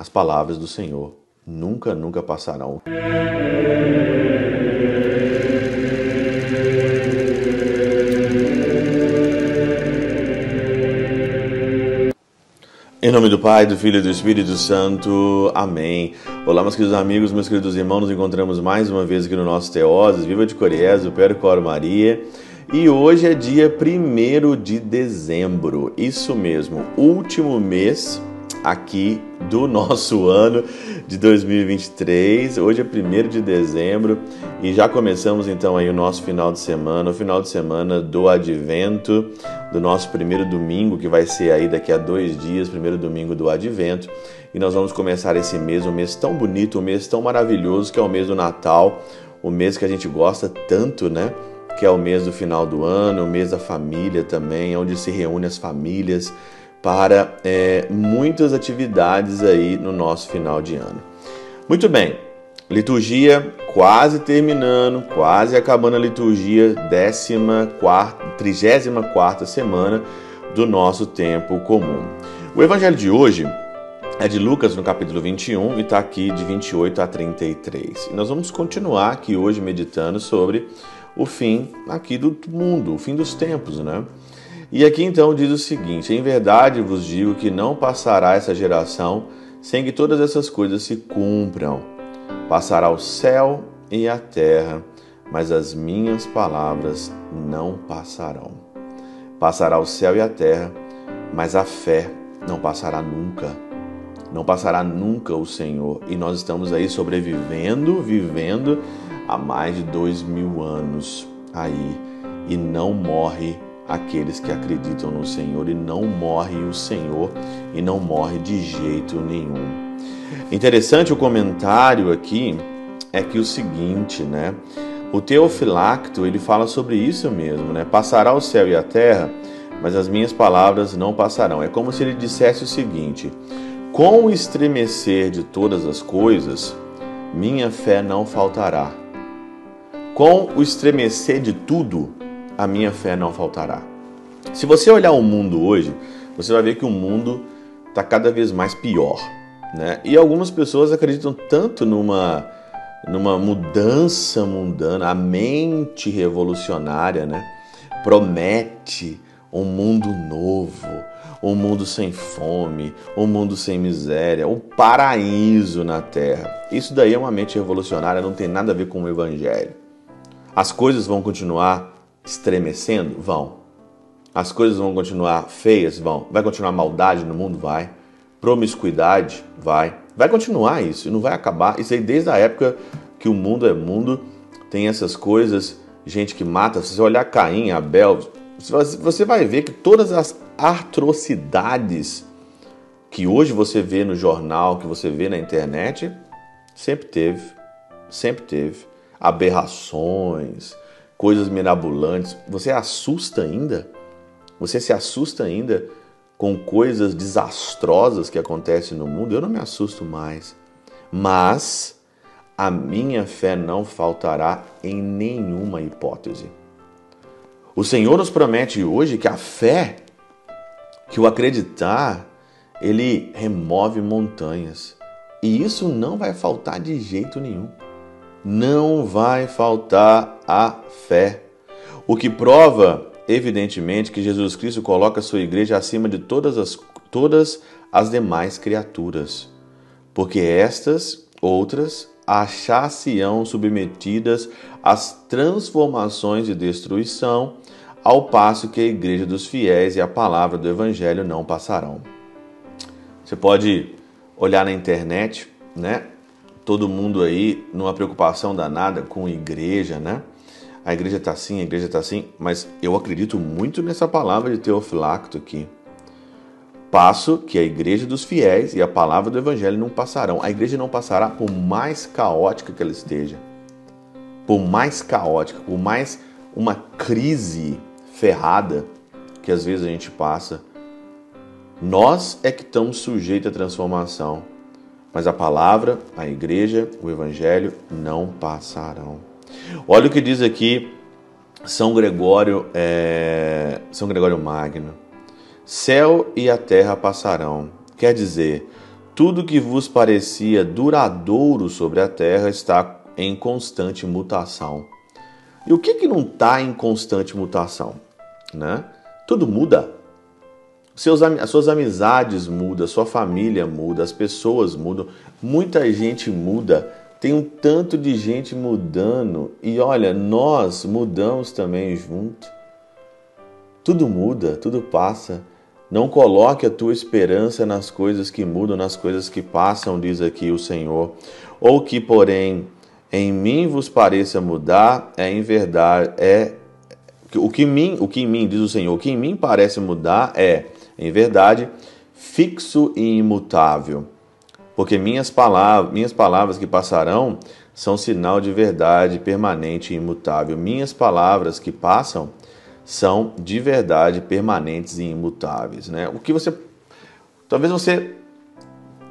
as palavras do Senhor nunca, nunca passarão. Em nome do Pai, do Filho e do Espírito Santo. Amém. Olá, meus queridos amigos, meus queridos irmãos. Nos encontramos mais uma vez aqui no nosso Teoses. Viva de Coriés, o Percoro Maria. E hoje é dia 1 de dezembro. Isso mesmo, último mês aqui do nosso ano de 2023. Hoje é 1 de dezembro e já começamos então aí o nosso final de semana, o final de semana do advento, do nosso primeiro domingo, que vai ser aí daqui a dois dias, primeiro domingo do advento. E nós vamos começar esse mês, um mês tão bonito, um mês tão maravilhoso, que é o mês do Natal, o mês que a gente gosta tanto, né? Que é o mês do final do ano, o mês da família também, onde se reúne as famílias para é, muitas atividades aí no nosso final de ano. Muito bem, liturgia quase terminando, quase acabando a liturgia, 34 semana do nosso tempo comum. O evangelho de hoje é de Lucas no capítulo 21 e está aqui de 28 a 33. E nós vamos continuar aqui hoje meditando sobre o fim aqui do mundo, o fim dos tempos, né? E aqui então diz o seguinte: Em verdade vos digo que não passará essa geração sem que todas essas coisas se cumpram. Passará o céu e a terra, mas as minhas palavras não passarão. Passará o céu e a terra, mas a fé não passará nunca. Não passará nunca o Senhor. E nós estamos aí sobrevivendo, vivendo há mais de dois mil anos aí. E não morre aqueles que acreditam no Senhor e não morre o Senhor e não morre de jeito nenhum. Interessante o comentário aqui é que o seguinte, né? O Teofilacto, ele fala sobre isso mesmo, né? Passará o céu e a terra, mas as minhas palavras não passarão. É como se ele dissesse o seguinte: Com o estremecer de todas as coisas, minha fé não faltará. Com o estremecer de tudo, a minha fé não faltará. Se você olhar o mundo hoje, você vai ver que o mundo está cada vez mais pior. Né? E algumas pessoas acreditam tanto numa, numa mudança mundana, a mente revolucionária né? promete um mundo novo, um mundo sem fome, um mundo sem miséria, um paraíso na terra. Isso daí é uma mente revolucionária, não tem nada a ver com o evangelho. As coisas vão continuar estremecendo? Vão. As coisas vão continuar feias? Vão. Vai continuar maldade no mundo? Vai. Promiscuidade? Vai. Vai continuar isso, não vai acabar. Isso aí desde a época que o mundo é mundo, tem essas coisas, gente que mata. Se você olhar Caim, Abel, você vai ver que todas as atrocidades que hoje você vê no jornal, que você vê na internet, sempre teve. Sempre teve. Aberrações, coisas mirabolantes. Você assusta ainda? Você se assusta ainda com coisas desastrosas que acontecem no mundo? Eu não me assusto mais. Mas a minha fé não faltará em nenhuma hipótese. O Senhor nos promete hoje que a fé, que o acreditar, ele remove montanhas. E isso não vai faltar de jeito nenhum não vai faltar a fé. O que prova, evidentemente, que Jesus Cristo coloca a sua igreja acima de todas as, todas as demais criaturas, porque estas, outras, achar-se-ão submetidas às transformações e destruição, ao passo que a igreja dos fiéis e a palavra do evangelho não passarão. Você pode olhar na internet, né? Todo mundo aí numa preocupação danada com igreja, né? A igreja está assim, a igreja está assim, mas eu acredito muito nessa palavra de Teofilacto aqui. Passo que a igreja dos fiéis e a palavra do evangelho não passarão. A igreja não passará por mais caótica que ela esteja. Por mais caótica, por mais uma crise ferrada que às vezes a gente passa. Nós é que estamos sujeitos à transformação. Mas a palavra, a igreja, o evangelho não passarão. Olha o que diz aqui São Gregório, é, São Gregório Magno. Céu e a terra passarão. Quer dizer, tudo que vos parecia duradouro sobre a terra está em constante mutação. E o que, que não está em constante mutação? Né? Tudo muda. Seus, as suas amizades mudam, sua família muda, as pessoas mudam, muita gente muda. Tem um tanto de gente mudando e olha, nós mudamos também junto. Tudo muda, tudo passa. Não coloque a tua esperança nas coisas que mudam, nas coisas que passam, diz aqui o Senhor. Ou que, porém, em mim vos pareça mudar, é em verdade, é o que, mim, o que em mim, diz o Senhor, o que em mim parece mudar é, em verdade, fixo e imutável. Porque minhas palavras, minhas palavras que passarão são sinal de verdade permanente e imutável. Minhas palavras que passam são de verdade permanentes e imutáveis, né? O que você talvez você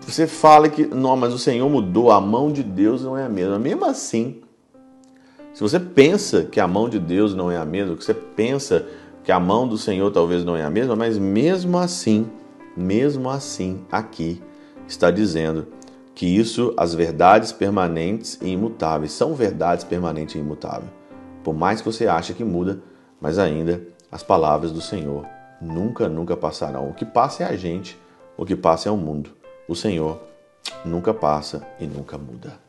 você fale que não, mas o Senhor mudou, a mão de Deus não é a mesma. Mesmo assim, se você pensa que a mão de Deus não é a mesma, que você pensa que a mão do Senhor talvez não é a mesma, mas mesmo assim, mesmo assim, aqui está dizendo que isso, as verdades permanentes e imutáveis, são verdades permanentes e imutáveis. Por mais que você ache que muda, mas ainda as palavras do Senhor nunca, nunca passarão. O que passa é a gente, o que passa é o mundo. O Senhor nunca passa e nunca muda.